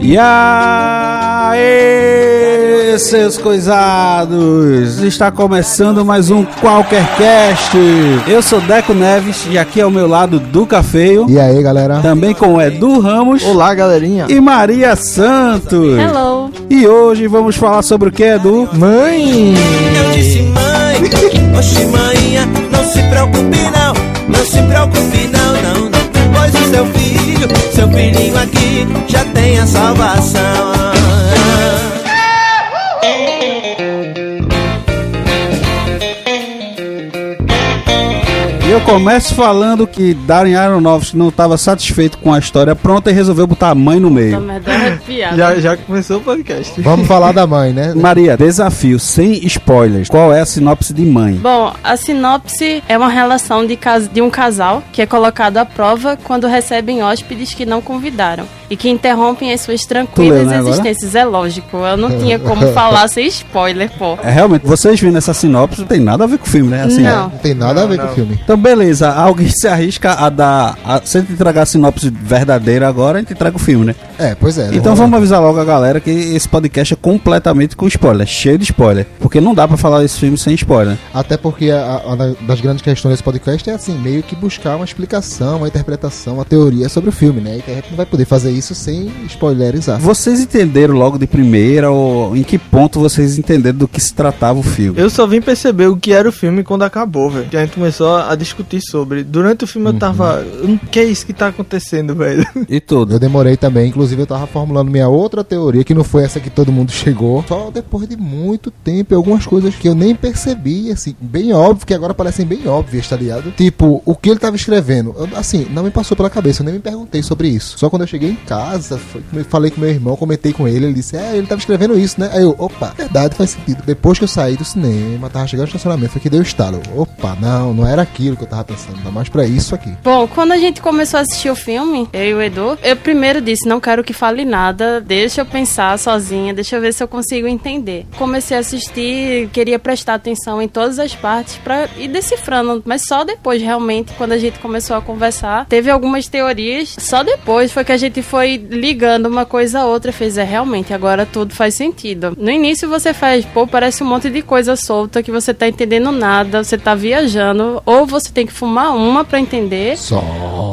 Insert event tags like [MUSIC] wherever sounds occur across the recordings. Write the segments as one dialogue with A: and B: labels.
A: E aí, seus coisados! Está começando mais um Qualquer Cast. Eu sou Deco Neves e aqui ao meu lado Duca Feio.
B: E aí, galera?
A: Também com Edu Ramos.
B: Olá, galerinha.
A: E Maria Santos.
C: Hello.
A: E hoje vamos falar sobre o que, Edu?
B: Mãe!
D: Eu disse mãe, oxe manhã, não se preocupe não, não se preocupe não, não, não. Pois o seu filho, seu filhinho aqui, já tem a salvação.
A: Começo falando que Darren Aronofsky não estava satisfeito com a história pronta e resolveu botar a mãe no meio.
C: é.
E: Já, já começou o podcast.
B: Vamos falar da mãe, né? [LAUGHS]
A: Maria, desafio, sem spoilers. Qual é a sinopse de mãe?
C: Bom, a sinopse é uma relação de, cas- de um casal que é colocado à prova quando recebem hóspedes que não convidaram e que interrompem as suas tranquilas
A: leu, né, agora?
C: existências. É lógico, eu não tinha como [LAUGHS] falar sem spoiler, pô.
A: É realmente, vocês vendo essa sinopse, não tem nada a ver com o filme, né? Assim,
C: Não.
A: é.
B: Não tem nada a ver
E: Não,
B: com o filme.
A: Então, beleza, alguém [LAUGHS] se arrisca a dar. A, se a gente entregar a sinopse verdadeira agora, a gente entrega o filme, né?
B: É, pois é.
A: Então vamos avisar logo a galera que esse podcast é completamente com spoiler, cheio de spoiler. Porque não dá pra falar desse filme sem spoiler.
B: Até porque a, a- uma das grandes questões desse podcast é assim, meio que buscar uma explicação, uma interpretação, uma teoria sobre o filme, né? E a gente não vai poder fazer isso sem spoilerizar.
A: Vocês entenderam logo de primeira ou em que ponto vocês entenderam do que se tratava o filme?
E: Eu só vim perceber o que era o filme quando acabou, velho. Que a gente começou a discutir sobre. Durante o filme eu tava. O que é isso que tá acontecendo, velho?
A: E tudo.
B: Eu demorei também, inclusive eu tava formulando minha outra teoria, que não foi essa que todo mundo chegou. Só depois de muito tempo, algumas coisas que eu nem percebi, assim, bem óbvio, que agora parecem bem óbvias, tá ligado? Tipo, o que ele tava escrevendo, eu, assim, não me passou pela cabeça, eu nem me perguntei sobre isso. Só quando eu cheguei em casa, foi- falei com meu irmão, comentei com ele, ele disse, é, ele tava escrevendo isso, né? Aí eu, opa, verdade, faz sentido. Depois que eu saí do cinema, tava chegando no estacionamento, foi que deu estalo. Opa, não, não era aquilo que eu tava pensando, ainda mais pra isso aqui.
C: Bom, quando a gente começou a assistir o filme, eu e o Edu, eu primeiro disse, não quero que fale nada, deixa eu pensar sozinha, deixa eu ver se eu consigo entender. Comecei a assistir, queria prestar atenção em todas as partes pra ir decifrando, mas só depois, realmente, quando a gente começou a conversar, teve algumas teorias, só depois foi que a gente foi ligando uma coisa a outra, fez, é, realmente, agora tudo faz sentido. No início você faz, pô, parece um monte de coisa solta que você tá entendendo nada, você tá viajando, ou você tem que fumar uma pra entender,
B: Só.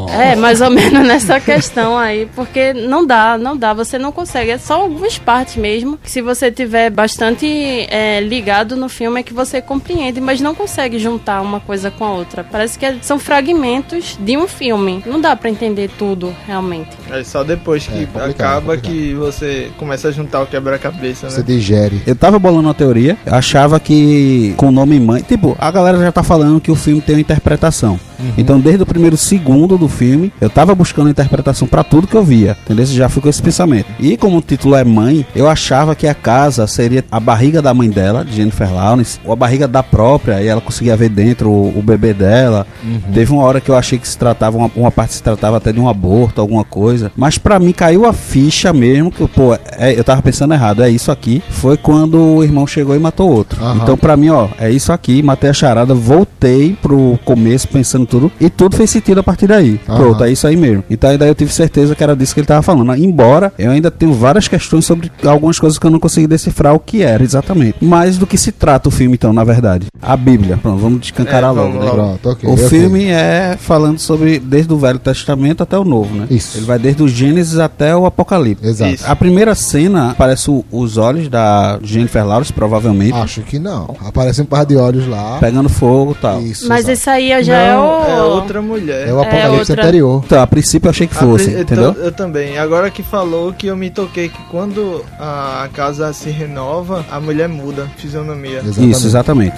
C: é, mais ou menos nessa questão aí, porque não dá, não dá, você não consegue. É só algumas partes mesmo, se você tiver bastante é, ligado no filme é que você compreende, mas não consegue juntar uma coisa com a outra. Parece que é- são fragmentos de um filme. Não dá pra entender tudo, realmente.
E: É só depois que
B: É,
E: acaba
B: complicado.
E: que você começa a juntar o quebra-cabeça,
B: Você
E: né?
B: digere.
A: Eu tava bolando uma teoria, achava que com o nome mãe, tipo, a galera já tá falando que o filme tem uma interpretação. Então, desde o primeiro segundo do filme, eu tava buscando interpretação pra tudo que eu via. Entendeu? Já fui com esse pensamento. E como o título é mãe, eu achava que a casa seria a barriga da mãe dela, de Jennifer Lawrence, ou a barriga da própria, e ela conseguia ver dentro o, o bebê dela. Teve uma hora que eu achei que se tratava, uma, uma parte se tratava até de um aborto, alguma coisa. Mas pra mim caiu a ficha mesmo, que, pô, é, eu tava pensando errado, é isso aqui. Foi quando o irmão chegou e matou outro.
B: Aham.
A: Então, pra mim, ó, é isso aqui, matei a charada, voltei pro começo pensando tudo, e tudo fez sentido a partir daí.
B: Aham.
A: Pronto, é isso aí mesmo. Então aí daí eu tive certeza que era disso que ele tava falando. Embora eu ainda tenho várias questões sobre algumas coisas que eu não consegui decifrar o que era exatamente. Mas do que se trata o filme, então, na verdade? A Bíblia. Pronto, vamos descancarar
E: É,
A: logo, né?
B: Pronto, ok.
A: O
B: ok.
A: filme é falando sobre desde o Velho Testamento até o Novo, né?
B: Isso.
A: Ele vai desde o Gênesis até o Apocalipse.
B: Exato.
E: Isso.
A: A primeira cena aparece o- os olhos da Jennifer Lawrence, provavelmente,
B: Acho que não. Aparece um par de olhos lá.
A: pegando fogo e tal.
B: Isso.
C: Mas
B: exato.
C: esse aí já é
E: Não,
C: o.
E: é outra mulher.
B: É o apocalipse
C: outra-
B: anterior.
A: Então, a princípio eu achei que fosse,
E: pri- eu
A: entendeu?
E: tô- Eu também. Agora que falou que eu me toquei que quando a casa se renova, a mulher muda a fisionomia.
B: Exatamente.
A: Isso, exatamente.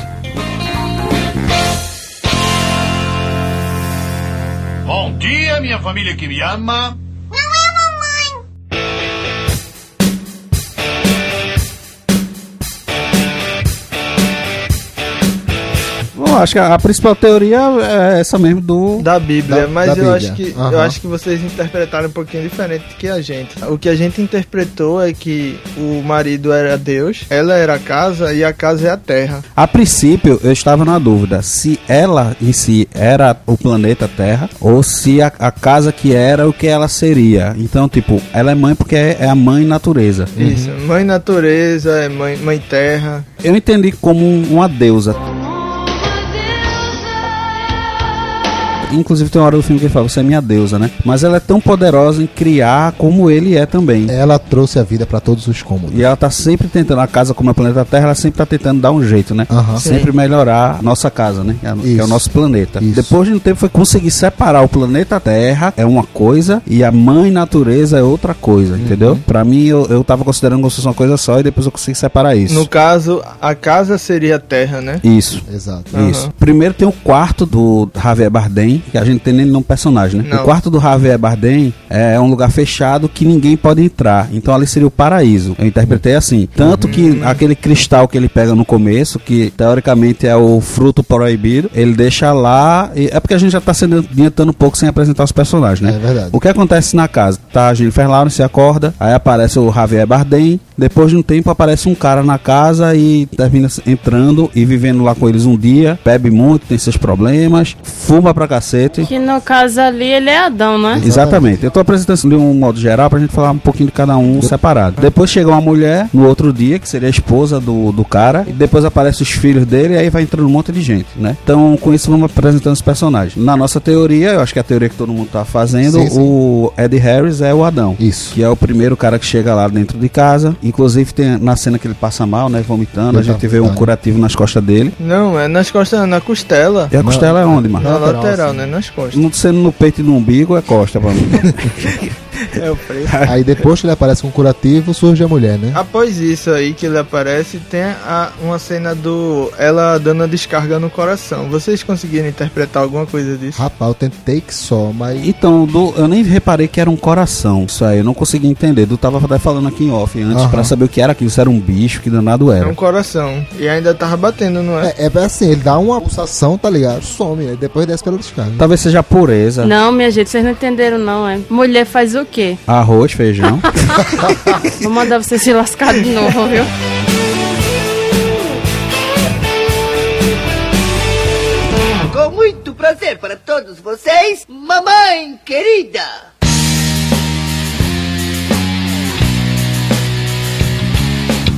F: Bom dia, minha família que me ama.
A: Não, acho que a, a principal teoria é essa mesmo do.
E: Da Bíblia,
B: Da-
E: mas
B: da
E: eu
B: Bíblia.
E: acho que eu
B: Aham.
E: acho que vocês interpretaram um pouquinho diferente do que a gente. O que a gente interpretou é que o marido era Deus, ela era a casa e a casa é a terra.
A: A princípio, eu estava na dúvida se ela em si era o planeta Terra ou se a, a casa que era o que ela seria. Então, tipo, ela é mãe porque é, é a mãe natureza.
E: Isso, mãe natureza, é mãe, mãe terra.
A: Eu entendi como um- uma deusa. Inclusive tem uma hora do filme que ele fala, você é minha deusa, né? Mas ela é tão poderosa em criar como ele é também.
B: Ela trouxe a vida pra todos os cômodos.
A: E ela tá sempre tentando, a casa como é o planeta Terra, ela sempre tá tentando dar um jeito, né?
B: Aham.
A: Sempre melhorar a nossa casa, né? Que é, que é o nosso planeta.
B: Isso.
A: Depois de um tempo foi conseguir separar o planeta Terra é uma coisa e a mãe natureza é outra coisa,
B: Uhum.
A: entendeu? Pra mim eu, eu tava considerando como se fosse uma coisa só e depois eu consegui separar isso.
E: No caso, a casa seria a terra, né?
A: Isso.
B: Exato.
E: Aham.
A: Isso. Primeiro tem o quarto do Javier Bardem, que a gente tem nem um personagem, né?
E: Não.
A: O quarto do Javier Bardem é um lugar fechado que ninguém pode entrar. Então ali seria o paraíso. Eu interpretei assim. Tanto que aquele cristal que ele pega no começo, que teoricamente é o fruto proibido, ele deixa lá. e- é porque a gente já tá se adiantando um pouco sem apresentar os personagens, né?
B: É verdade.
A: O que acontece na casa? Tá a Jennifer Lawrence, acorda, aí aparece o Javier Bardem, depois de um tempo aparece um cara na casa e termina entrando e vivendo lá com eles um dia, bebe muito, tem seus problemas, fuma pra cacete.
C: Que no caso ali ele é Adão, né?
A: Exatamente. Eu tô apresentando isso de um modo geral pra gente falar um pouquinho de cada um separado. Depois chega uma mulher no outro dia, que seria a esposa do, do cara, e depois aparece os filhos dele, e aí vai entrando um monte de gente, né? Então, com isso, vamos apresentando os personagens. Na nossa teoria, eu acho que é a teoria que todo mundo tá fazendo,
B: Sim, sim.
A: o Ed Harris é o Adão.
B: Isso.
A: Que é o primeiro cara que chega lá dentro de casa. Inclusive, tem na cena que ele passa mal, né? Vomitando.
B: Ele
A: a gente
B: tá
A: vê um curativo nas costas dele.
E: Não, é nas costas, na costela.
A: E a costela é onde, mano?
E: Na
B: lateral,
E: lateral,
B: assim.
E: Né? Nas costas.
A: Não sendo no peito e no umbigo, é costa pra mim. [LAUGHS] [LAUGHS]
E: É o preço.
B: Aí depois que ele aparece com curativo, surge a mulher, né?
E: Após isso aí que ele aparece, tem a- uma cena do ela dando a descarga no coração. Vocês conseguiram interpretar alguma coisa disso?
B: Rapaz, eu tentei que só, mas.
A: Então, do- eu nem reparei que era um coração. Isso aí, eu não consegui entender. Du tava até falando aqui em off antes
B: Aham.
A: pra saber o que era aquilo. Se era um bicho, que danado
E: É
A: era.
E: um coração. E ainda tava batendo, não é?
B: É, é assim, ele dá uma pulsação, tá ligado? Some, aí depois desce pela descarga.
A: Talvez seja a pureza.
C: Não, minha gente, vocês não entenderam não, é. Mulher faz o quê?
A: Arroz, feijão. [LAUGHS]
C: Vou mandar você se lascar de novo, viu?
G: Com muito prazer para todos vocês, mamãe querida.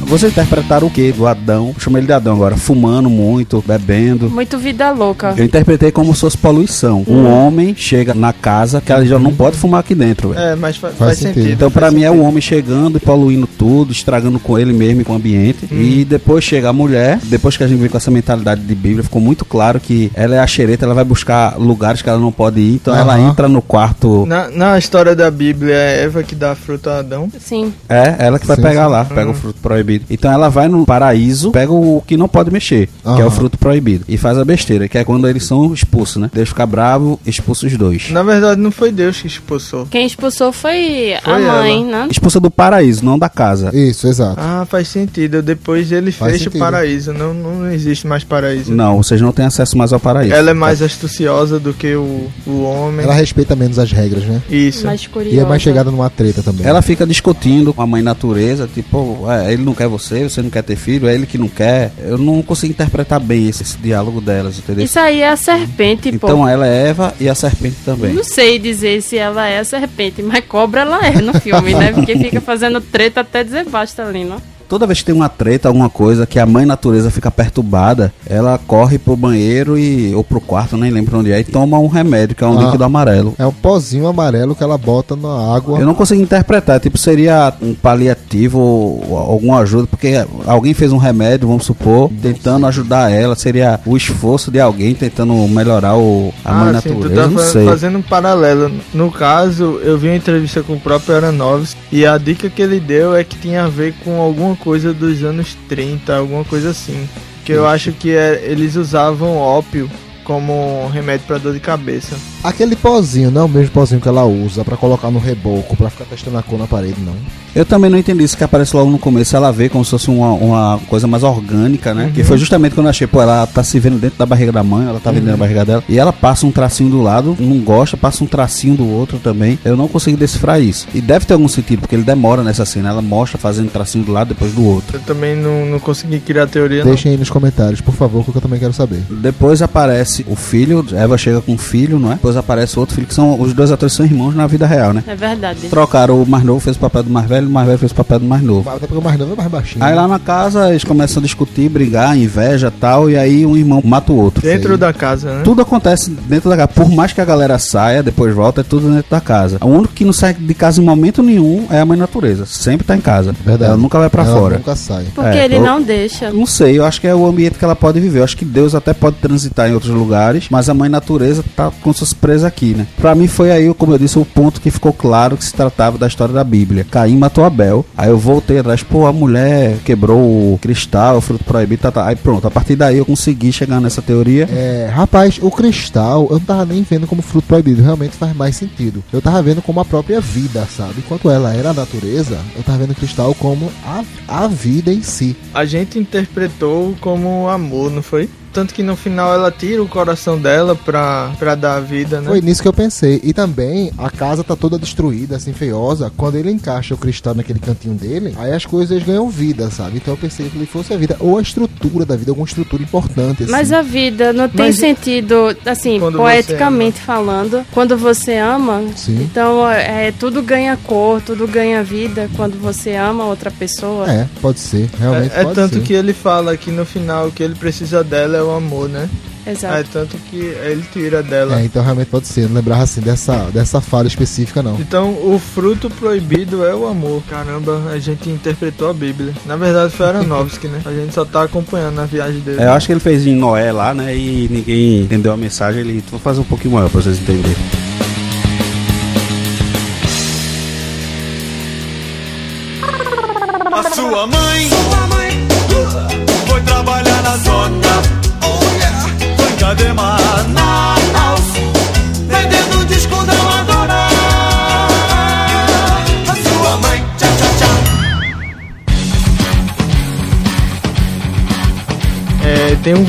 A: Vocês interpretaram o que do Adão? Chama ele de Adão agora. Fumando muito, bebendo.
C: Muito vida louca.
A: Eu interpretei como se fosse poluição. Um homem chega na casa que ela já não pode fumar aqui dentro. velho.
E: É, mas fa- faz,
B: Faz
E: sentido.
B: sentido.
A: Então, pra
E: faz
A: mim, é o
E: sentido.
A: homem chegando e poluindo tudo, estragando com ele mesmo e com o ambiente. E depois chega a mulher, depois que a gente vem com essa mentalidade de Bíblia, ficou muito claro que ela é a xereta, ela vai buscar lugares que ela não pode ir. Então, ela
B: Aham.
A: entra no quarto.
E: Na, na história da Bíblia, é Eva que dá fruta a Adão.
C: Sim.
A: É, ela que vai
B: Sim,
A: pegar
B: sim.
A: lá, pega o fruto proibido. Então, ela vai no paraíso, pega o que não pode mexer, que é o fruto proibido. E faz a besteira, que é quando eles são expulsos, né? Deus fica bravo, expulsa os dois.
E: Na verdade, não foi Deus que expulsou.
C: Quem expulsou foi,
E: Foi
C: a mãe,
E: ela.
C: né?
A: Expulsa do paraíso, não da casa.
B: Isso, exato.
E: Ah, faz sentido. Depois ele
B: Faz
E: fecha o
B: sentido.
E: paraíso. Não, não existe mais paraíso.
A: Não, vocês não têm acesso mais ao paraíso.
E: Ela é mais astuciosa do que o, o homem.
B: Ela respeita menos as regras, né?
E: Isso.
C: Mais curiosa.
B: E é mais chegada numa treta também.
A: Ela fica discutindo com a mãe natureza, tipo, "Ué, ele não quer você, você não quer ter filho, é ele que não quer. Eu não consigo interpretar bem esse, esse diálogo delas, entendeu?
C: Isso aí é a serpente, pô.
A: Então ela é Eva e a serpente também.
C: Não sei dizer se ela é a serpente, mas cobra ela é no filme, né? Porque fica fazendo treta até dizer basta ali, não?
A: Toda vez que tem uma treta, alguma coisa, que a mãe natureza fica perturbada, ela corre pro banheiro e ou pro quarto, nem lembro onde é, e toma um remédio, que é um
B: Ah.
A: líquido amarelo.
B: É um pozinho amarelo que ela bota na água.
A: Eu não consigo interpretar, tipo, seria um paliativo ou alguma ajuda, porque alguém fez um remédio, vamos supor, tentando ajudar ela, seria o esforço de alguém tentando melhorar o, a mãe
E: ah, tu
A: natureza,
E: tá
A: não
E: fa-
A: sei.
E: fazendo um paralelo. No caso, eu vi uma entrevista com o próprio Aronofsky e a dica que ele deu é que tinha a ver com alguma coisa dos anos 30, alguma coisa assim. Que eu acho que é- eles usavam ópio como remédio para dor de cabeça.
B: Aquele pozinho não é o mesmo pozinho que ela usa pra colocar no reboco, pra ficar testando a cor na parede, não.
A: Eu também não entendi isso que aparece logo no começo. Ela vê como se fosse uma, uma coisa mais orgânica, né? Que foi justamente quando eu achei, pô, ela tá se vendo dentro da barriga da mãe, ela tá vendo dentro da barriga dela. E ela passa um tracinho do lado, não gosta, passa um tracinho do outro também. Eu não consegui decifrar isso. E deve ter algum sentido, porque ele demora nessa cena. Ela mostra fazendo tracinho do lado depois do outro.
E: Eu também não, não consegui criar teoria, não.
B: Deixem aí nos comentários, por favor, que eu também quero saber.
A: Depois aparece o filho, Eva chega com o filho, não é? Depois aparece outro filho, que são os dois atores são irmãos na vida real, né?
C: É verdade.
A: Trocaram o mais novo, fez o papel do mais velho, o mais velho fez o papel do mais novo.
B: Até porque o mais novo é mais baixinho.
A: Aí lá na casa eles começam a discutir, brigar, inveja e tal, e aí um irmão mata o outro.
E: Dentro da casa, né?
A: Tudo acontece dentro da casa. Por mais que a galera saia, depois volta, é tudo dentro da casa. O único que não sai de casa em momento nenhum é a mãe natureza. Sempre tá em casa.
B: Verdade.
A: Ela nunca vai pra
B: Ela
A: fora.
B: nunca sai.
C: Porque
A: É,
C: ele
A: eu-
C: não deixa.
A: Não sei, eu acho que é o ambiente que ela pode viver. Eu acho que Deus até pode transitar em outros lugares, mas a mãe natureza tá com suas presas aqui, né? Pra mim foi aí, como eu disse, o ponto que ficou claro que se tratava da história da Bíblia. Caim matou Abel. Aí eu voltei atrás, pô, a mulher quebrou o cristal, o fruto proibido, tá, tá. Aí pronto, a partir daí eu consegui chegar nessa teoria.
B: É, rapaz, o cristal eu não tava nem vendo como fruto proibido, realmente faz mais sentido. Eu tava vendo como a própria vida, sabe? Enquanto ela era a natureza, eu tava vendo o cristal como a, a vida em si.
E: A gente interpretou como amor, não foi? Tanto que no final ela tira o coração dela pra, pra dar a vida, né?
B: Foi nisso que eu pensei. E também a casa tá toda destruída, assim, feiosa. Quando ele encaixa o cristal naquele cantinho dele, aí as coisas ganham vida, sabe? Então eu pensei que ele fosse a vida, ou a estrutura da vida, alguma estrutura importante, assim.
C: Mas a vida não tem
E: Mas-
C: sentido, assim,
E: Quando
C: poeticamente falando, quando você ama.
B: Sim.
C: Então, é, tudo ganha cor, tudo ganha vida quando você ama outra pessoa.
B: É, pode ser, realmente
E: É, é
B: pode
E: tanto
B: ser.
E: que ele fala que no final que ele precisa dela é o amor, né?
C: Exato.
E: É tanto que ele tira dela.
B: É, então realmente pode ser. Não lembrava assim dessa, dessa fala específica, não.
E: Então, o fruto proibido é o amor. Caramba, a gente interpretou a Bíblia. Na verdade, foi Aronofsky, né? A gente só tá acompanhando a viagem dele.
A: É, eu acho que ele fez em Noé lá, né? E ninguém entendeu a mensagem. Ele vou fazer um pouquinho maior pra vocês entenderem.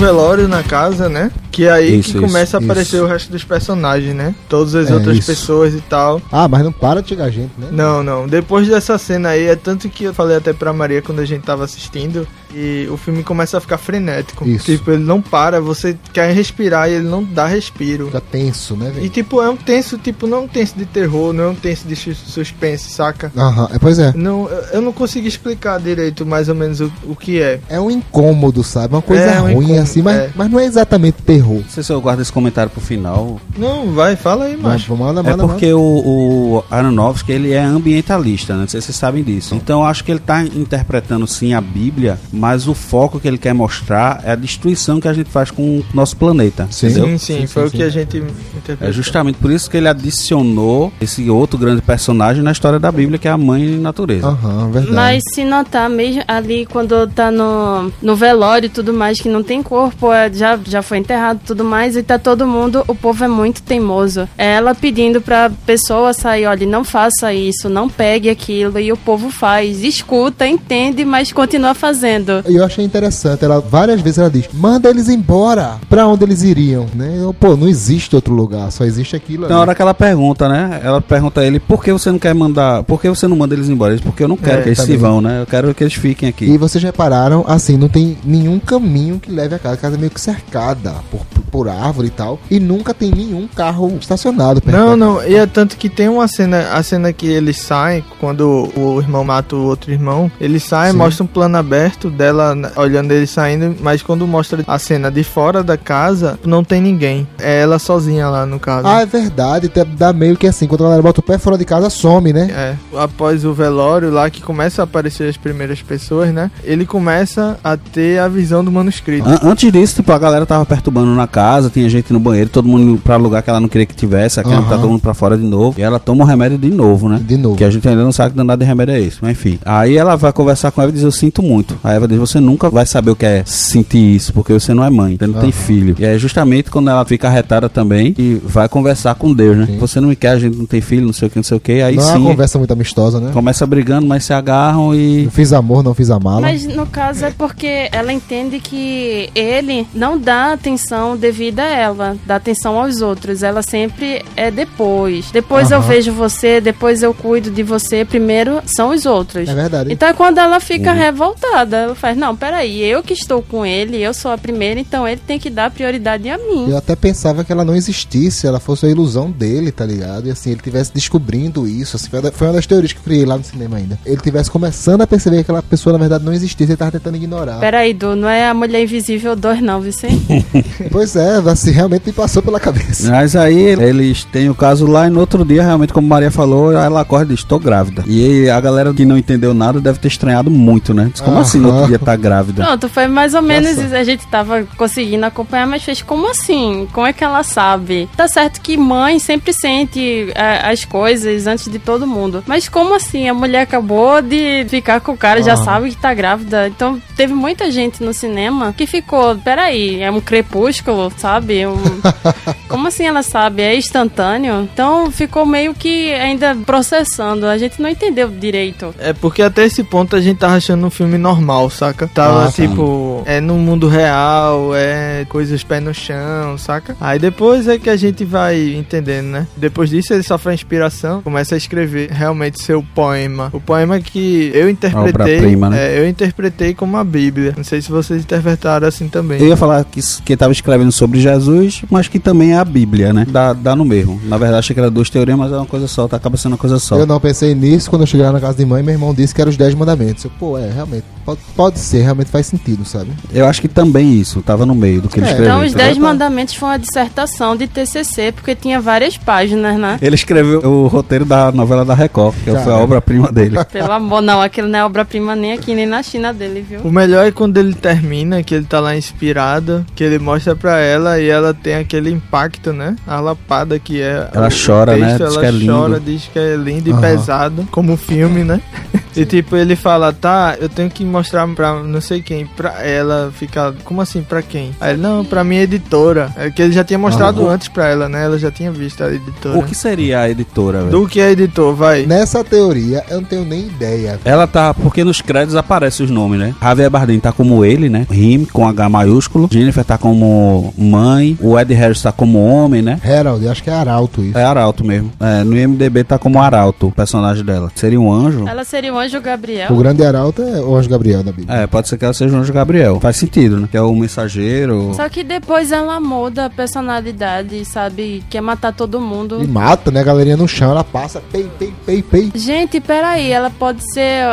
E: Velório na casa, né? Que é aí
A: Isso,
E: que
A: isso,
E: começa a aparecer
B: isso.
E: o resto dos personagens, né? Todas as
B: É,
E: outras
B: isso.
E: pessoas e tal.
B: Ah, mas não para de chegar gente, né?
E: Não, não. Depois dessa cena aí, é tanto que eu falei até pra Maria quando a gente tava assistindo. E o filme começa a ficar frenético.
B: Isso.
E: Tipo, ele não para, você quer respirar e ele não dá respiro.
B: Fica tenso, né,
E: E
B: velho?
E: tipo, é um tenso, tipo, não é um tenso de terror, não é um tenso de sus- suspense, saca?
B: Aham, é, pois é.
E: Não, eu- não consigo explicar direito mais ou menos o, o que é.
B: É um incômodo, sabe? Uma coisa
E: É, um
B: ruim,
E: incômodo,
B: assim, mas,
E: é.
B: mas não é exatamente terror.
A: Não sei se eu guardo esse comentário pro final.
E: Não, vai, fala aí,
B: Mas
E: macho.
B: manda,
A: É
B: manda,
A: porque o, o Aronofsky, ele é ambientalista, né? Não sei se vocês sabem disso. Então eu acho que ele tá interpretando sim a Bíblia, mas o foco que ele quer mostrar é a destruição que a gente faz com o nosso planeta.
B: Sim.
A: Entendeu?
E: Sim, sim,
B: Sim,
E: foi
B: sim,
E: o que
B: sim.
E: a gente interpretou.
A: É justamente por isso que ele adicionou esse outro grande personagem na história da Bíblia, que é a mãe natureza.
B: Aham, verdade.
C: Mas se notar mesmo ali quando tá no, no velório e tudo mais, que não tem corpo, é, já, já foi enterrado e tudo mais, e tá todo mundo, o povo é muito teimoso. É ela pedindo pra pessoa sair, olha, não faça isso, não pegue aquilo, e o povo faz, escuta, entende, mas continua fazendo.
B: E eu achei interessante, ela várias vezes ela diz: "Manda eles embora". Pra onde eles iriam, né? Eu, pô, não existe outro lugar, só existe aquilo ali.
A: Na hora que ela pergunta, né? Ela pergunta a ele por que você não quer mandar. Por que você não manda eles embora? Ele diz, porque eu não quero
E: É,
A: que eles se
B: também.
A: vão, né? Eu quero que eles fiquem aqui.
B: E vocês repararam, assim, não tem nenhum caminho que leve a casa. A casa é meio que cercada por, por árvore e tal. E nunca tem nenhum carro estacionado perto
E: Não, não, e é tanto que tem uma cena, a cena que eles saem, quando o irmão mata o outro irmão, ele sai,
B: Sim.
E: mostra um plano aberto dela né, olhando ele saindo, mas quando mostra a cena de fora da casa, não tem ninguém. É ela sozinha lá no caso.
B: Ah, é verdade. Dá- Dá meio que assim, quando a galera bota o pé fora de casa, some, né?
E: É, após o velório lá que começa a aparecer as primeiras pessoas, né? Ele começa a ter a visão do manuscrito.
A: An- Antes disso, tipo, a galera tava perturbando na casa, tinha gente no banheiro, todo mundo indo pra lugar que ela não queria que tivesse, a criança tá
B: Aham.
A: todo mundo pra fora de novo. E ela toma o remédio de novo, né?
B: De novo.
A: Que a gente ainda não sabe que danado de remédio é esse, mas enfim. Aí ela vai conversar com ela e diz: Eu sinto muito. Aí ela diz: Você nunca vai saber o que é sentir isso, porque você não é mãe, você não tem filho. E é justamente quando ela fica arretada também e vai conversar com Deus, né?
B: Sim.
A: Você não me quer, a gente não tem filho, não sei o que, não sei o que. Aí
B: não é
A: sim.
B: uma conversa muito amistosa, né?
A: Começa brigando, mas se agarram e.
B: Não fiz amor, não fiz a mala.
C: Mas no caso é porque ela entende que ele não dá atenção devida a ela, dá atenção aos outros. Ela sempre é depois. Depois eu
B: Aham.
C: vejo você, depois eu cuido de você. Primeiro são os outros.
B: É verdade.
C: Então é quando ela fica revoltada. Ela faz, não, peraí, eu que estou com ele, eu sou a primeira, então ele tem que dar prioridade a mim.
B: Eu até pensava que ela não existisse, ela fosse a ilusão dele, tá ligado? E assim, ele tivesse descobrindo isso. Assim, foi uma- foi uma das teorias que eu criei lá no cinema ainda. Ele tivesse começando a perceber que aquela pessoa, na verdade, não existisse, ele tava tentando ignorar.
C: Peraí, Du, não é a Mulher Invisível 2 não, Vicente? [LAUGHS]
B: Pois é, assim, realmente me passou pela cabeça.
A: Mas aí eles têm o caso lá e no outro dia, realmente, como Maria falou, ela acorda e diz, tô grávida. E aí, a galera que não entendeu nada deve ter estranhado muito, né? Diz, como assim no outro dia tá grávida?
C: Pronto, foi mais ou menos
B: Nossa.
C: isso. A gente tava conseguindo acompanhar, mas fez como assim? Como é que ela sabe? Tá certo que mãe sempre sente é, as coisas antes de todo mundo. Mas como assim? A mulher acabou de ficar com o cara, já
B: Ah.
C: sabe que tá grávida. Então teve muita gente no cinema que ficou, peraí, é um crepúsculo, sabe? Um- [LAUGHS] como assim ela sabe? É instantâneo? Então ficou meio que ainda processando. A gente não entendeu direito.
E: É porque até esse ponto a gente tava achando um filme normal, saca? Tava
B: Ah, sim.
E: tipo, é no mundo real, é coisas pé no chão, saca? Aí depois é que a gente vai entendendo, né? Depois disso ele sofre a inspiração, começa a escrever realmente seu poema. O poema que eu interpretei,
A: Obra-prima, né?
E: é, eu interpretei como a Bíblia. Não sei se vocês interpretaram assim também.
A: Eu ia falar que, que tava escrevendo sobre Jesus, mas que também é a Bíblia, né? Dá, dá no mesmo. Na verdade, achei que era duas teorias, mas é uma coisa só, tá acaba sendo uma coisa só.
B: Eu não pensei nisso quando eu cheguei lá na casa de mãe, meu irmão disse que eram os 10 mandamentos. Eu, pô, é, realmente, pode, pode ser, realmente faz sentido, sabe?
A: Eu acho que também isso, tava no meio do que ele
B: É,
A: escreveu.
C: Então, os
A: entendeu?
C: Dez Mandamentos foi uma dissertação de TCC, porque tinha várias páginas, né?
A: Ele escreveu o roteiro da novela da Record, que foi a obra-prima dele. [LAUGHS]
C: Pelo amor, não, aquilo não é obra-prima nem aqui, nem na China dele, viu?
E: O melhor é quando ele termina, que ele tá lá inspirado, que ele mostra pra ela e ela tem aquele impacto, né? A lapada que é.
A: Ela chora, né? Diz
E: ela
A: que é lindo.
E: chora, diz que é lindo e
B: Aham.
E: pesado, como filme, né? [LAUGHS] E tipo, ele fala, tá, eu tenho que mostrar pra não sei quem, pra ela ficar. Como assim, pra quem? Aí ele, não, pra minha editora. É que ele já tinha mostrado
A: Aham.
E: antes pra ela, né? Ela já tinha visto a editora.
A: O que seria a editora, velho?
E: Do que é editor, vai.
B: Nessa teoria, eu não tenho nem ideia.
A: Ela tá, porque nos créditos aparecem os nomes, né? Javier Bardem tá como ele, né? Rim com H maiúsculo. Jennifer tá como mãe. O Ed Harris tá como homem, né?
B: Harold, acho que é Arauto isso.
A: É Arauto mesmo. É, no IMDB tá como Arauto, o personagem dela. Seria um anjo?
C: Ela seria o anjo Gabriel.
B: O grande Arauto é o Anjo Gabriel da Bíblia.
A: É, pode ser que ela seja o anjo Gabriel. Faz sentido, né? Que é o mensageiro.
C: Só que depois ela muda a personalidade, sabe? Quer matar todo mundo.
B: E mata, né? A galerinha no chão, ela passa, pei, pei, pei, pei.
C: Gente, peraí, ela pode ser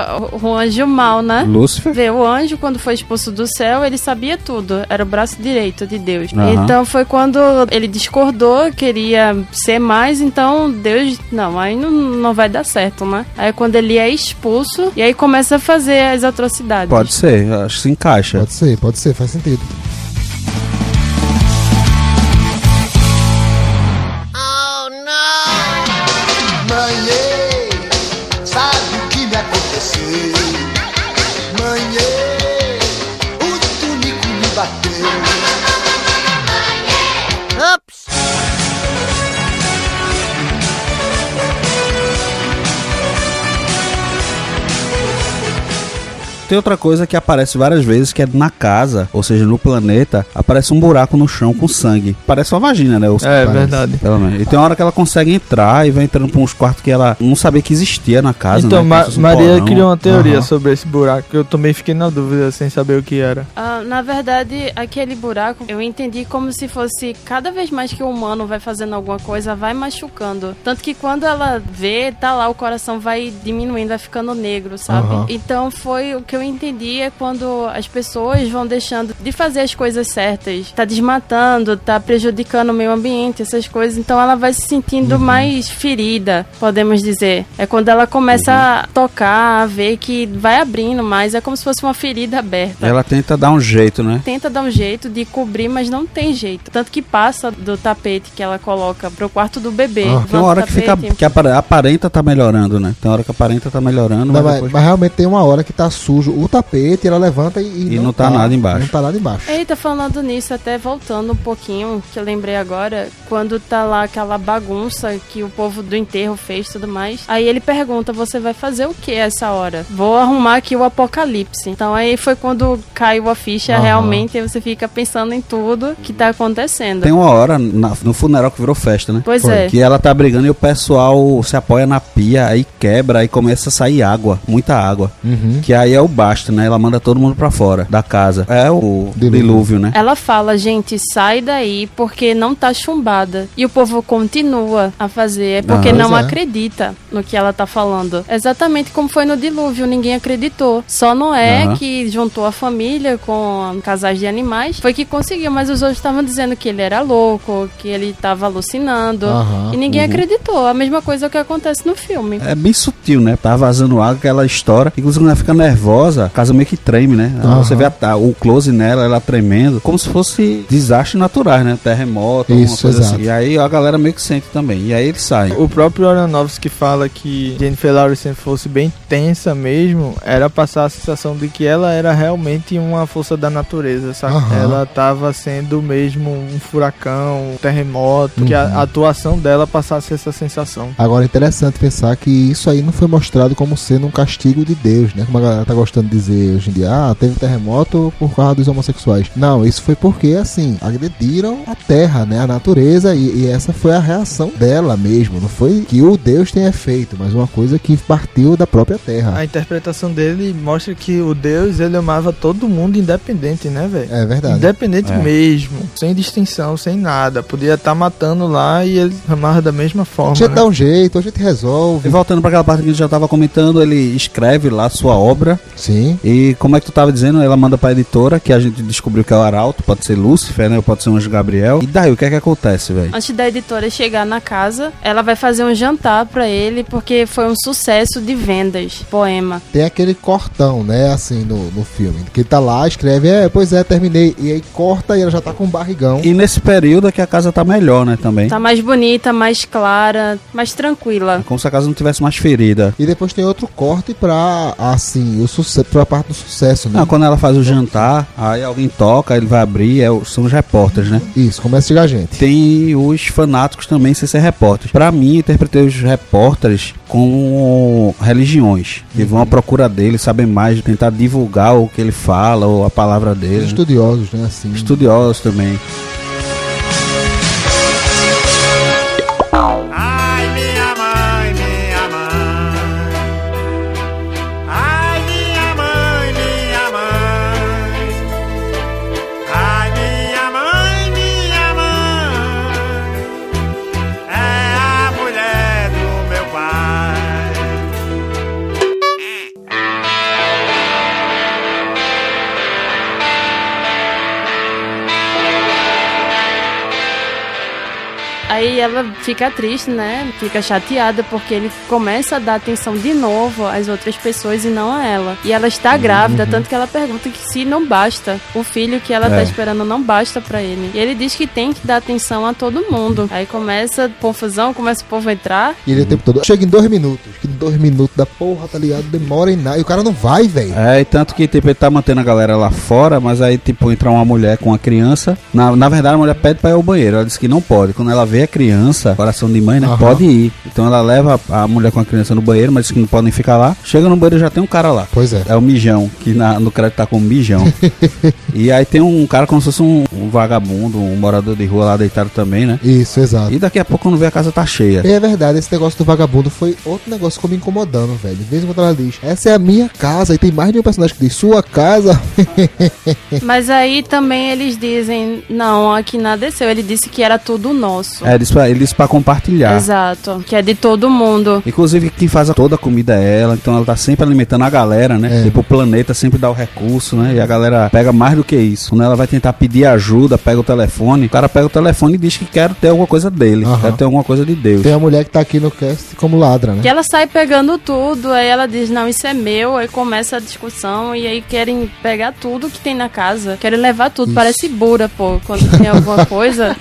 C: o, anjo mau, né?
A: Lúcifer.
C: Vê, o anjo, quando foi expulso do céu, ele sabia tudo. Era o braço direito de Deus.
A: Aham.
C: Então foi quando ele discordou, queria ser mais, então Deus, não, aí não, não vai dar certo, né? Aí quando ele é expulso, e aí começa a fazer as atrocidades.
A: Pode ser, acho que se encaixa.
B: Pode ser, pode ser, faz sentido.
A: Tem outra coisa que aparece várias vezes, que é na casa, ou seja, no planeta, aparece um buraco no chão com sangue. Parece uma vagina, né? O-
E: É
B: Parece.
E: verdade.
A: Pelo menos. E tem uma hora que ela consegue entrar e vai entrando pra uns quartos que ela não sabia que existia na casa.
E: então,
A: né?
E: Ma-
A: um
E: Maria
A: porão.
E: criou uma teoria
B: Aham.
E: sobre esse buraco. Eu também fiquei na dúvida sem saber o que era.
C: Ah, na verdade, aquele buraco eu entendi como se fosse cada vez mais que o humano vai fazendo alguma coisa, vai machucando. Tanto que quando ela vê, tá lá, o coração vai diminuindo, vai ficando negro, sabe?
B: Aham.
C: Então foi o que eu entendi é quando as pessoas vão deixando de fazer as coisas certas. Tá desmatando, tá prejudicando o meio ambiente, essas coisas. Então ela vai se sentindo
A: Uhum.
C: mais ferida, podemos dizer. É quando ela começa
A: Uhum.
C: a tocar, a ver que vai abrindo mais. É como se fosse uma ferida aberta.
A: Ela tenta dar um jeito, né?
C: Tenta dar um jeito de cobrir, mas não tem jeito. Tanto que passa do tapete que ela coloca pro quarto do bebê.
B: Ah,
A: Tem uma hora que fica que apare- aparenta tá melhorando, né? Tem hora que aparenta tá melhorando, mas,
B: mas,
A: depois-
B: mas realmente tem uma hora que tá sujo o tapete, ela levanta e,
A: E não tá nada embaixo.
B: Não tá nada embaixo.
C: Eita, falando nisso, até voltando um pouquinho, que eu lembrei agora, quando tá lá aquela bagunça que o povo do enterro fez e tudo mais. Aí ele pergunta: Você vai fazer o que essa hora? Vou arrumar aqui o apocalipse. Então aí foi quando caiu a ficha
B: Aham.
C: realmente, aí você fica pensando em tudo que tá acontecendo.
A: Tem uma hora na- no funeral que virou festa, né?
C: Pois
B: Foi.
C: é.
A: Que ela tá brigando e o pessoal se apoia na pia, aí quebra, aí começa a sair água, muita água.
B: Uhum.
A: Que aí é o basta, né? Ela manda todo mundo pra fora da casa. É o
B: Dilúvio.
A: dilúvio, né?
C: Ela fala, gente, sai daí porque não tá chumbada. E o povo continua a fazer, é porque
B: Ah,
C: não
B: é.
C: acredita no que ela tá falando. Exatamente como foi no dilúvio, ninguém acreditou. Só Noé,
A: Aham.
C: que juntou a família com casais de animais, foi que conseguiu, mas os outros estavam dizendo que ele era louco, que ele tava alucinando.
B: Aham.
C: E ninguém
A: Uhum.
C: acreditou. A mesma coisa que acontece no filme.
A: É bem sutil, né? Tá vazando água, aquela história. Inclusive, quando ela fica nervosa, a casa meio que treme, né?
B: Aham.
A: Você vê a- a- o close nela, ela tremendo, como se fosse desastres naturais, né? Terremoto, alguma
B: Isso,
A: coisa
B: exato.
A: assim. E aí a galera meio que sente também. E aí eles saem.
E: O próprio Aronofsky fala que Jennifer Lawrence fosse bem tensa mesmo, era passar a sensação de que ela era realmente uma força da natureza, sabe?
B: Aham.
E: Ela tava sendo mesmo um furacão, um terremoto, que
B: Uhum.
E: a, a atuação dela passasse essa sensação.
B: Agora é interessante pensar que isso aí não foi mostrado como sendo um castigo de Deus, né? Como a galera tá gostando de dizer hoje em dia, ah, teve terremoto por causa dos homossexuais. Não, isso foi porque, assim, agrediram a terra, né? A natureza, e, e essa foi a reação dela mesmo. Não foi que o Deus tenha feito, mas uma coisa que partiu da própria terra.
E: A interpretação dele mostra que o Deus, ele amava todo mundo independente, né, velho?
B: É verdade.
E: Independente
A: É.
E: mesmo, sem distinção, sem nada. Podia estar matando lá e ele amava da mesma
B: A
E: forma.
B: gente
E: né?
B: dá um jeito, a gente
A: E
B: resolve.
A: voltando pra aquela parte que a gente já tava comentando, ele escreve lá sua obra.
B: Sim.
A: E como é que tu tava dizendo, ela manda pra editora, que a gente descobriu que é o Arauto, pode ser Lúcifer, né? Ou pode ser um Anjo Gabriel. E daí, o que é que acontece, velho?
C: Antes da editora chegar na casa, ela vai fazer um jantar pra ele porque foi um sucesso de vendas. Poema.
B: Tem aquele cortão, né, assim, no, no filme. Que ele tá lá, escreve, é, pois é, terminei. E aí corta e ela já tá com um barrigão.
A: E nesse período é que a casa tá melhor, né? Também.
C: Tá mais bonita, mais clara, mais tranquila.
A: Como se a casa não tivesse mais ferida.
B: E depois tem outro corte pra, assim, o sucesso, pra parte do sucesso, né?
A: Não, quando ela faz o jantar, aí alguém toca, ele vai abrir, é são os repórteres, né?
B: Isso, começa a chegar gente.
A: Tem os fanáticos também sem ser repórteres. Pra mim, interpretei os repórteres como religiões. Que vão à procura dele, sabem mais, tentar divulgar o que ele fala, ou a palavra
B: Os
A: dele. né?
B: estudiosos, né, assim.
A: Estudiosos também.
C: Ela fica triste, né? Fica chateada porque ele começa a dar atenção de novo às outras pessoas e não a ela. E ela está grávida, tanto que ela pergunta que se não basta, o filho que ela tá
A: É.
C: esperando não basta pra ele. E ele diz que tem que dar atenção a todo mundo. Aí começa confusão, começa o povo a entrar.
B: E ele o tempo todo. Chega em dois minutos. Que dois minutos da porra, tá ligado? Demora em nada. E o cara não vai, velho.
A: É, e tanto que tipo, ele tá mantendo a galera lá fora, mas aí tipo entra uma mulher com uma criança. Na, na verdade, a mulher pede pra ir ao banheiro. Ela diz que não pode. Quando ela vê a criança, coração de mãe, né?
B: Aham.
A: Pode ir. Então ela leva a, mulher com a criança no banheiro, mas diz que não podem ficar lá. Chega no banheiro já tem um cara lá.
B: Pois é.
A: É o mijão, que na- no crédito tá como mijão. [LAUGHS] e aí tem um cara como se fosse um, um vagabundo, um morador de rua lá deitado também, né?
B: Isso, exato.
A: E daqui a pouco quando vê a casa tá cheia.
B: E é verdade, esse negócio do vagabundo foi outro negócio que ficou me incomodando, velho. De vez em quando ela diz, essa é a minha casa, e tem mais de um personagem que diz, sua casa. [LAUGHS]
C: Mas aí também eles dizem, não, aqui nada é seu. Ele disse que era tudo nosso.
A: É, diz pra, ele disse pra compartilhar.
C: Exato. Que é de todo mundo.
A: Inclusive, quem faz toda a comida é ela, então ela tá sempre alimentando a galera, né?
B: É.
A: Tipo, o planeta sempre dá o recurso, né? E a galera pega mais do que isso. Quando ela vai tentar pedir ajuda, pega o telefone, o cara pega o telefone e diz que quer ter alguma coisa dele,
B: Aham.
A: quer ter alguma coisa de Deus.
B: Tem a mulher que tá aqui no cast como ladra, né?
C: Que ela sai pegando tudo, aí ela diz, não, isso é meu, aí começa a discussão e aí querem pegar tudo que tem na casa. Querem levar tudo. Parece bura, pô, quando tem alguma [LAUGHS] coisa.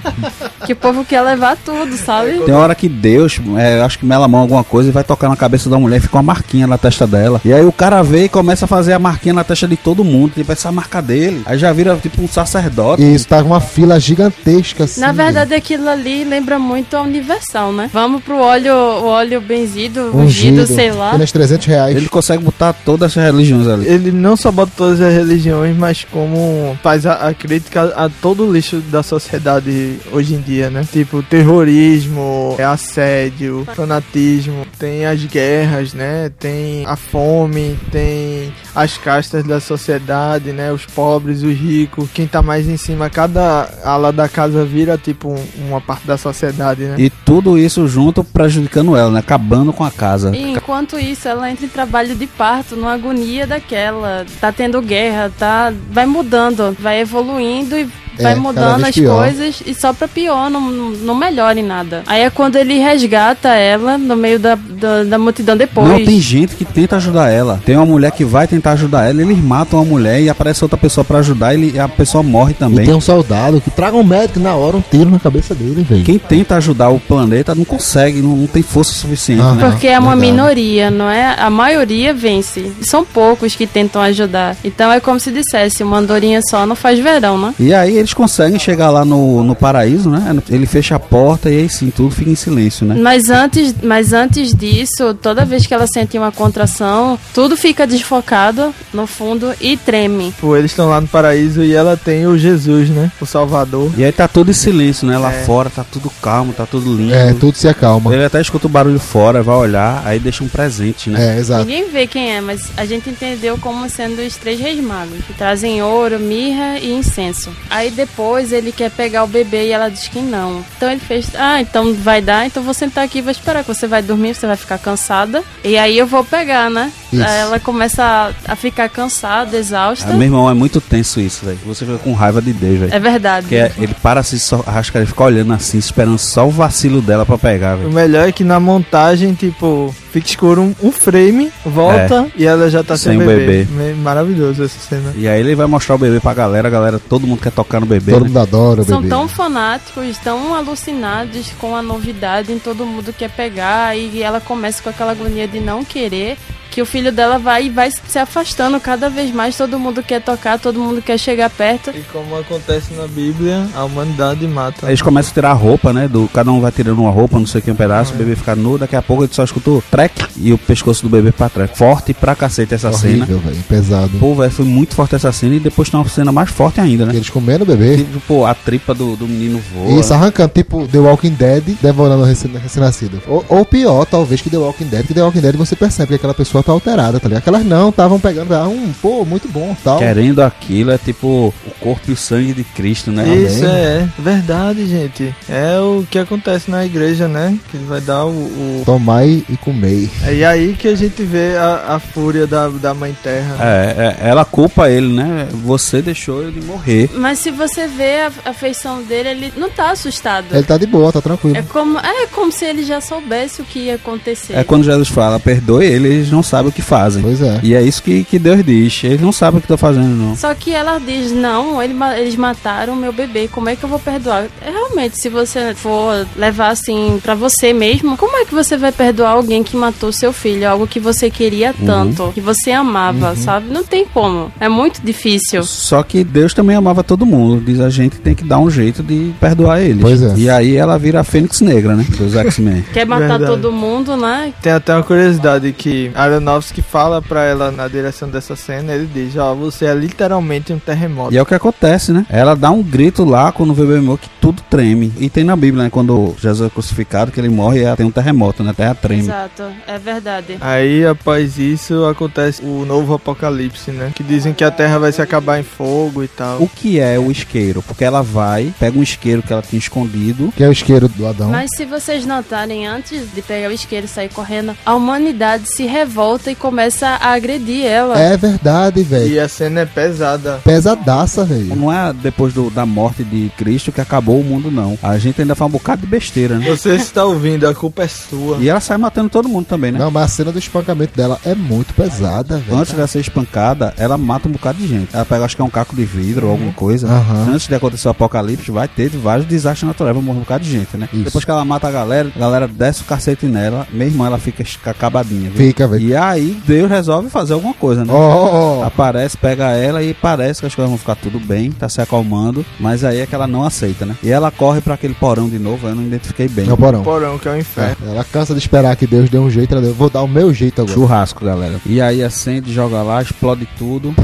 C: que o povo quer levar tudo, sabe?
A: Tem hora que Deus, é, acho que mela a mão alguma coisa e vai tocar na cabeça da mulher e fica uma marquinha na testa dela. E aí o cara vê e começa a fazer a marquinha na testa de todo mundo, tipo essa marca dele. Aí já vira tipo um sacerdote.
B: E isso tá com uma fila gigantesca, assim.
C: Na verdade, aquilo ali lembra muito a Universal, né? Vamos pro óleo, o óleo benzido, ungido, sei lá.
B: Pelos 300 reais.
A: Ele consegue botar todas as religiões ali.
E: Ele não só bota todas as religiões, mas como faz a, a crítica a todo o lixo da sociedade hoje em dia, né? Tipo, terrorismo, é assédio, fanatismo, tem as guerras, né? Tem a fome, tem as castas da sociedade, né? Os pobres, os ricos, quem tá mais em cima, cada ala da casa vira tipo um- uma parte da sociedade, né?
A: E tudo isso junto prejudicando ela, né? Acabando com a casa.
C: E enquanto isso, ela entra em trabalho de parto, numa agonia daquela. Tá tendo guerra, tá. Vai mudando, vai evoluindo e
B: É,
C: vai
B: cada
C: mudando as
B: pior.
C: coisas e só pra pior, não, não melhora em nada. Aí é quando ele resgata ela no meio da, da, da multidão depois.
A: Não, tem gente que tenta ajudar ela. Tem uma mulher que vai tentar ajudar ela, eles matam a mulher e aparece outra pessoa pra ajudar ele, e a pessoa morre
B: E
A: também.
B: tem um soldado que traga um médico na hora, um tiro na cabeça dele, velho.
A: Quem tenta ajudar o planeta não consegue, não, não tem força suficiente,
B: Ah.
A: né?
C: Porque é uma
B: Verdade.
C: minoria, não é? A maioria vence. São poucos que tentam ajudar. Então é como se dissesse, uma andorinha só não faz verão, né?
A: E aí eles conseguem chegar lá no, no paraíso, né? Ele fecha a porta e aí sim, tudo fica em silêncio, né?
C: Mas antes, mas antes disso, toda vez que ela sente uma contração, tudo fica desfocado no fundo e treme.
E: Tipo, eles estão lá no paraíso e ela tem o Jesus, né? O Salvador.
A: E aí tá tudo em silêncio, né? Lá
E: É.
A: fora tá tudo calmo, tá tudo lindo.
B: É, tudo se acalma.
A: Ele até escuta o barulho fora, vai olhar, aí deixa um presente, né?
B: É, exato.
C: Ninguém vê quem é, mas a gente entendeu como sendo os três reis magos, que trazem ouro, mirra e incenso. Aí depois ele quer pegar o bebê e ela diz que não. Então ele fez, ah, então vai dar, então vou sentar aqui e vou esperar que você vai dormir, você vai ficar cansada. E aí eu vou pegar, né?
B: Isso.
C: Aí ela começa a, a ficar cansada, exausta.
A: Ah, meu irmão, é muito tenso isso, velho. Você fica com raiva de Deus, velho.
C: É verdade.
A: Porque é- ele para assim, só, que ele fica olhando assim, esperando só o vacilo dela pra pegar,
E: O
A: velho.
E: melhor é que na montagem, tipo, fica escuro um, um frame, volta e ela já tá sem,
A: Sem o
E: bebê.
A: bebê.
E: Maravilhoso essa cena.
A: E aí ele vai mostrar o bebê pra galera, a galera, todo mundo quer tocar no bebê.
B: Todo
A: né?
B: mundo adora o
C: São
B: bebê.
C: tão fanáticos, tão alucinados com a novidade em todo mundo quer pegar e ela começa com aquela agonia de não querer que o filho dela vai e vai se afastando cada vez mais, todo mundo quer tocar, todo mundo quer chegar perto.
E: E como acontece na Bíblia, a humanidade mata.
A: Aí eles começam a tirar a roupa, né? Do, cada um vai tirando uma roupa, não sei o que, um pedaço, o bebê fica nu, daqui a pouco a gente só escuta o trek e o pescoço do bebê pra trás. Forte pra cacete essa cena.
B: Horrível, velho. Pesado.
A: Pô, velho, foi muito forte essa cena e depois tem uma cena mais forte ainda, né?
B: Eles comendo o bebê.
A: Tipo, pô, a tripa do, do menino voa.
B: Isso, arrancando, tipo The Walking Dead, devorando o recém- recém-nascido. ou, ou pior, talvez, que The Walking Dead, que The Walking Dead você percebe que aquela pessoa tá alterada, tá ligado? Aquelas não, estavam pegando, ah, um, pô, muito bom, tal.
A: Querendo aquilo, é tipo o corpo e o sangue de Cristo, né?
E: Isso
B: Amém.
E: é verdade, gente. É o que acontece na igreja, né? Que ele vai dar o. o...
B: Tomai e comei.
E: É aí que a gente vê a, a fúria da, da mãe terra.
A: É, é, ela culpa ele, né? Você deixou ele morrer.
C: Mas se você vê a, a feição dele, ele não tá assustado.
B: Ele tá de boa, tá tranquilo.
C: É como, é como se ele já soubesse o que ia acontecer.
A: É quando Jesus fala, perdoe ele, eles não sabem o que fazem.
B: Pois é.
A: E é isso que, que Deus diz. Eles não sabem o que estão fazendo, não.
C: Só que ela diz, não, eles mataram meu bebê, como é que eu vou perdoar? É, realmente, se você for levar assim pra você mesmo, como é que você vai perdoar alguém que matou seu filho? Algo que você queria
A: Uhum.
C: tanto, que você amava, sabe? Não tem como. É muito difícil.
A: Só que Deus também amava todo mundo. Diz a gente tem que dar um jeito de perdoar eles.
B: Pois é.
A: E aí ela vira a Fênix Negra, né? Dos X-Men.
C: Quer matar
E: Verdade.
C: todo mundo, né?
E: Tem até uma curiosidade que a Aronofsky fala pra ela na direção dessa cena, ele diz, ó, você é literalmente um terremoto.
A: E é o que acontece, né? Ela dá um grito lá quando vê o bebê morto que tudo treme. E tem na Bíblia, né? Quando Jesus é crucificado, que ele morre e tem um terremoto, né? A terra treme.
C: Exato, é verdade.
E: Aí, após isso, acontece o novo apocalipse, né? Que dizem que a Terra vai se acabar em fogo e tal.
A: O que é o isqueiro? Porque ela vai, pega um isqueiro que ela tinha escondido.
B: Que é o isqueiro do Adão.
C: Mas se vocês notarem, antes de pegar o isqueiro e sair correndo, a humanidade se revolta e começa a agredir ela.
B: É verdade, velho.
E: E a cena é pesada.
B: Pesadaça, velho.
A: Não é depois do- da morte de Cristo que acabou o mundo, não. A gente ainda faz um bocado de besteira, né?
E: Você está ouvindo, a culpa é sua.
A: E ela sai matando todo mundo também, né?
B: Não, mas a cena do espancamento dela é muito pesada, velho.
A: Antes dela ser espancada, ela mata um bocado de gente. Ela pega, acho que é um caco de vidro ou alguma coisa.
B: Aham.
A: Antes de acontecer o apocalipse, vai ter vários desastres naturais, vai morrer um bocado de gente, né?
B: Isso.
A: Depois que ela mata a galera, a galera desce o cacete nela, irmã ela fica acabadinha. viu?
B: Fica, velho.
A: E aí Deus resolve fazer alguma coisa, né?
B: Ó, ó, ó.
A: Aparece, pega ela e parece que as coisas vão ficar tudo bem, tá se acalmando, mas aí é que ela não aceita, né? E ela corre pra aquele porão de novo, eu não identifiquei bem.
B: É o porão.
E: Porão, que é o inferno.
B: É, ela cansa de esperar que Deus dê um jeito, ela deu, vou dar o meu jeito agora.
A: Churrasco, galera. E aí acende, joga lá, explode tudo.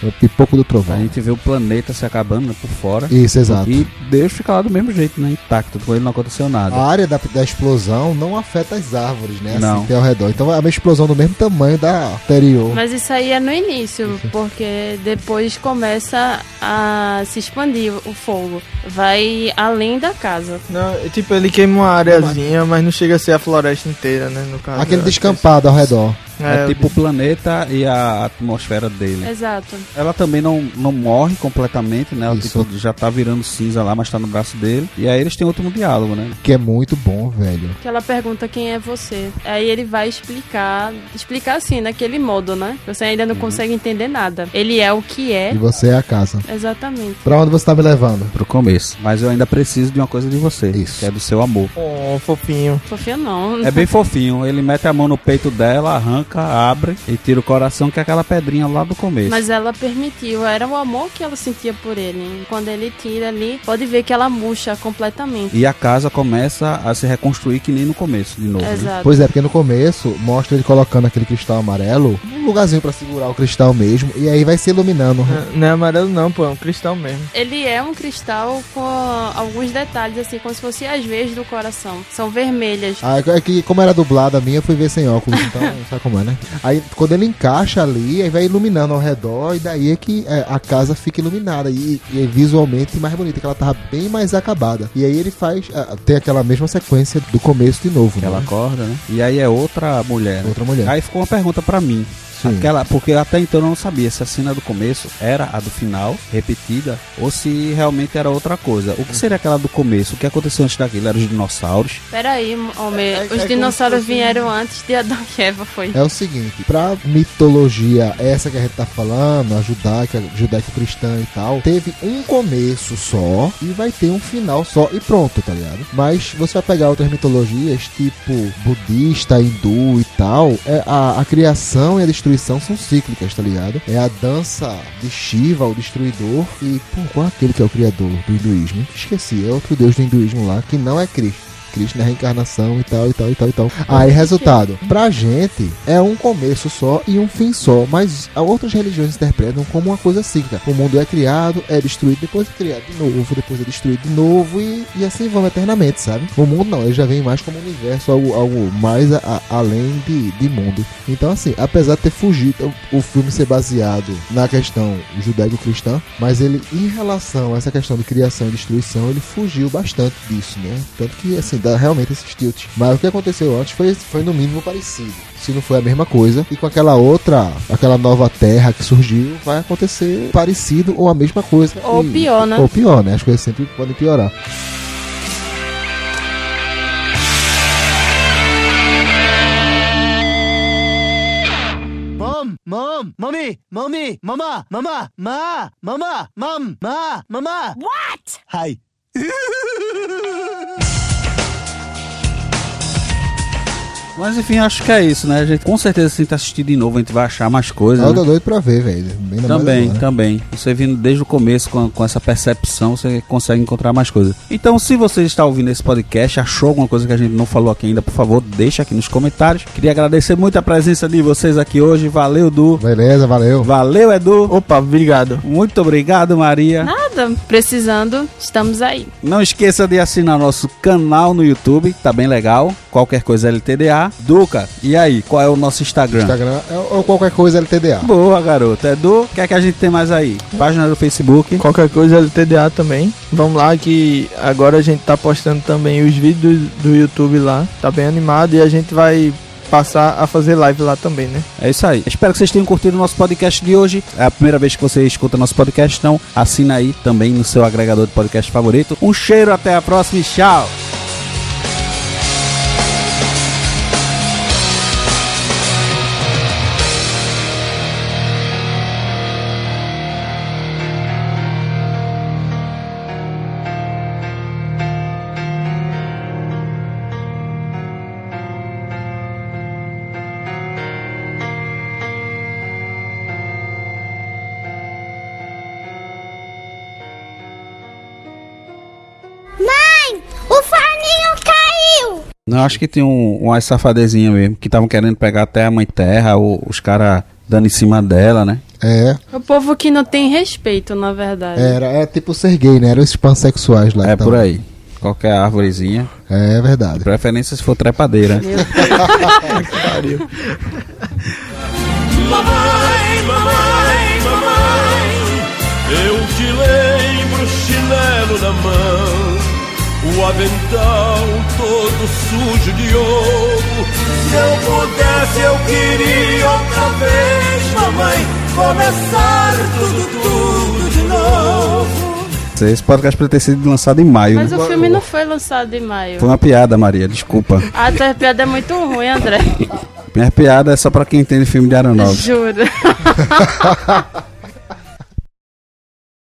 B: O pipoco do
A: A
B: trovão.
A: gente vê o planeta se acabando né, por fora.
B: Isso, exato.
A: E Deus fica lá do mesmo jeito, né? Intacto, com ele não aconteceu nada.
B: A área da, da explosão não afeta as árvores, né?
A: Não.
B: Assim, que é ao redor. Então é uma explosão do mesmo tamanho da anterior.
C: Mas isso aí é no início, porque depois começa a se expandir o fogo. Vai além da casa.
E: Não, é tipo, ele queima uma areazinha, mas não chega a ser a floresta inteira, né? No caso.
B: Aquele
E: que
B: descampado ao redor.
A: É,
E: É,
A: tipo o planeta e a atmosfera dele.
C: Exato.
A: Ela também não, não morre completamente, né? Ela
B: Isso.
A: tipo, já tá virando cinza lá, mas tá no braço dele. E aí eles têm último diálogo, né?
B: Que é muito bom, velho.
C: Que ela pergunta quem é você. Aí ele vai explicar, explicar assim, naquele modo, né? Você ainda não consegue entender nada. Ele é o que é.
B: E você é a casa.
C: Exatamente.
B: Pra onde você tá me levando?
A: Pro começo. Mas eu ainda preciso de uma coisa de você.
B: Isso.
A: Que é do seu amor.
E: Oh, fofinho.
C: Sofia não.
A: É bem [LAUGHS] fofinho. Ele mete a mão no peito dela, arranca, abre e tira o coração, que é aquela pedrinha lá do começo.
C: Mas ela permitiu, era o amor que ela sentia por ele. Quando ele tira ali, pode ver que ela murcha completamente.
A: E a casa começa a se reconstruir que nem no começo, de novo. né?
C: Exato.
B: Pois é, porque no começo mostra ele colocando aquele cristal amarelo, um lugarzinho pra segurar o cristal mesmo, e aí vai se iluminando.
E: Não, não é amarelo não, pô, é um cristal mesmo.
C: Ele é um cristal com alguns detalhes, assim, como se fossem as veias do coração. São vermelhas.
B: Ah, é que como era dublada a minha, eu fui ver sem óculos, então sabe como é, né? Aí quando ele encaixa ali, aí vai iluminando ao redor, e daí é que é, a casa fica iluminada e, e é visualmente mais bonita, que ela tava bem mais acabada. E aí ele faz, ah, tem aquela mesma sequência do começo de novo,
A: Que ela
B: né?
A: acorda, né? E aí é outra mulher. né?
B: Outra mulher.
A: Aí ficou uma pergunta pra mim.
B: Sim.
A: Aquela, porque até então eu não sabia se a cena do começo era a do final, repetida, ou se realmente era outra coisa. O que seria aquela do começo? O que aconteceu antes daquilo? Eram os dinossauros?
C: Peraí, homem.
B: É- é
C: os
B: se
C: dinossauros vieram antes de Adão e Eva, foi.
B: É o seguinte, pra mitologia essa que a gente tá falando, a judaica, judaico-cristã e tal, teve um começo só e vai ter um final só e pronto, tá ligado? Mas você vai pegar outras mitologias, tipo budista, hindu e tal, é a, a criação e a destruição são cíclicas, tá ligado? É a dança de Shiva, o destruidor, e pô, qual aquele que é o criador do hinduísmo? Esqueci, é outro deus do hinduísmo lá, que não é Cristo. Cristo na reencarnação e tal, e tal, e tal, e tal. Aí, resultado, pra gente é um começo só e um fim só, mas outras religiões interpretam como uma coisa cíclica. O mundo é criado, é destruído, depois é criado de novo, depois é destruído de novo e, e assim vão eternamente, sabe? O mundo não, ele já vem mais como universo, algo, algo mais a- a- além de, de mundo. Então, assim, apesar de ter fugido o, o filme ser baseado na questão judaico-cristã, mas ele, em relação a essa questão de criação e destruição, ele fugiu bastante disso, né? Tanto que, assim, dá realmente esses tilt. Mas o que aconteceu antes foi, foi no mínimo parecido. Se não foi a mesma coisa, e com aquela outra, aquela nova terra que surgiu, vai acontecer parecido ou a mesma coisa.
C: Ou
B: E-
C: pior, né?
B: Ou pior, né? As coisas sempre podem piorar.
H: Mom, mom, mommy, mommy, mama, mama, ma, mama, mom, ma, mama. What? Hi. [LAUGHS]
A: Mas enfim, acho que é isso, né? A gente com certeza se a gente assistir de novo, a gente vai achar mais coisas.
B: Eu
A: né?
B: tô doido pra ver, velho.
A: Também, também. Você vindo desde o começo com, com essa percepção, você consegue encontrar mais coisas. Então, se você está ouvindo esse podcast, achou alguma coisa que a gente não falou aqui ainda, por favor, deixa aqui nos comentários. Queria agradecer muito a presença de vocês aqui hoje. Valeu, Du.
B: Beleza, valeu.
A: Valeu, Edu.
E: Opa, obrigado.
A: Muito obrigado, Maria.
C: Nada, precisando, estamos aí.
A: Não esqueça de assinar nosso canal no YouTube, tá bem legal. Qualquer coisa LTDA. Duca, e aí, qual é o nosso Instagram?
B: Instagram é- ou qualquer coisa LTDA.
A: Boa, garoto. Edu, o que é que a gente tem mais aí? Página do Facebook.
E: Qualquer coisa LTDA também. Vamos lá que agora a gente tá postando também os vídeos do, do YouTube lá. Tá bem animado e a gente vai passar a fazer live lá também, né?
A: É isso aí. Espero que vocês tenham curtido o nosso podcast de hoje. É a primeira vez que você escuta nosso podcast, então assina aí também no seu agregador de podcast favorito. Um cheiro, até a próxima e tchau! Não, acho que tem um, umas safadezinhas mesmo, que estavam querendo pegar até a mãe terra, ou os caras dando em cima dela, né?
B: É,
C: O povo que não tem respeito, na verdade.
B: era, é tipo ser gay, né? Eram esses pansexuais lá.
A: É
B: então.
A: por aí. Qualquer árvorezinha.
B: É verdade.
A: De preferência se for trepadeira.
C: Meu Deus. [LAUGHS]
F: Mamãe, mamãe, mamãe, eu te lembro chinelo na mão, o avental todo sujo de ouro. Se eu pudesse, eu queria outra vez, mamãe, começar tudo, tudo de novo.
A: Esse podcast poderia ter sido lançado em maio.
C: Mas
A: né?
C: o filme não foi lançado em maio.
A: Foi uma piada, Maria, desculpa.
C: A tua piada é muito ruim, André.
A: Minha piada é só pra quem entende filme de aeronave.
C: Juro. [LAUGHS]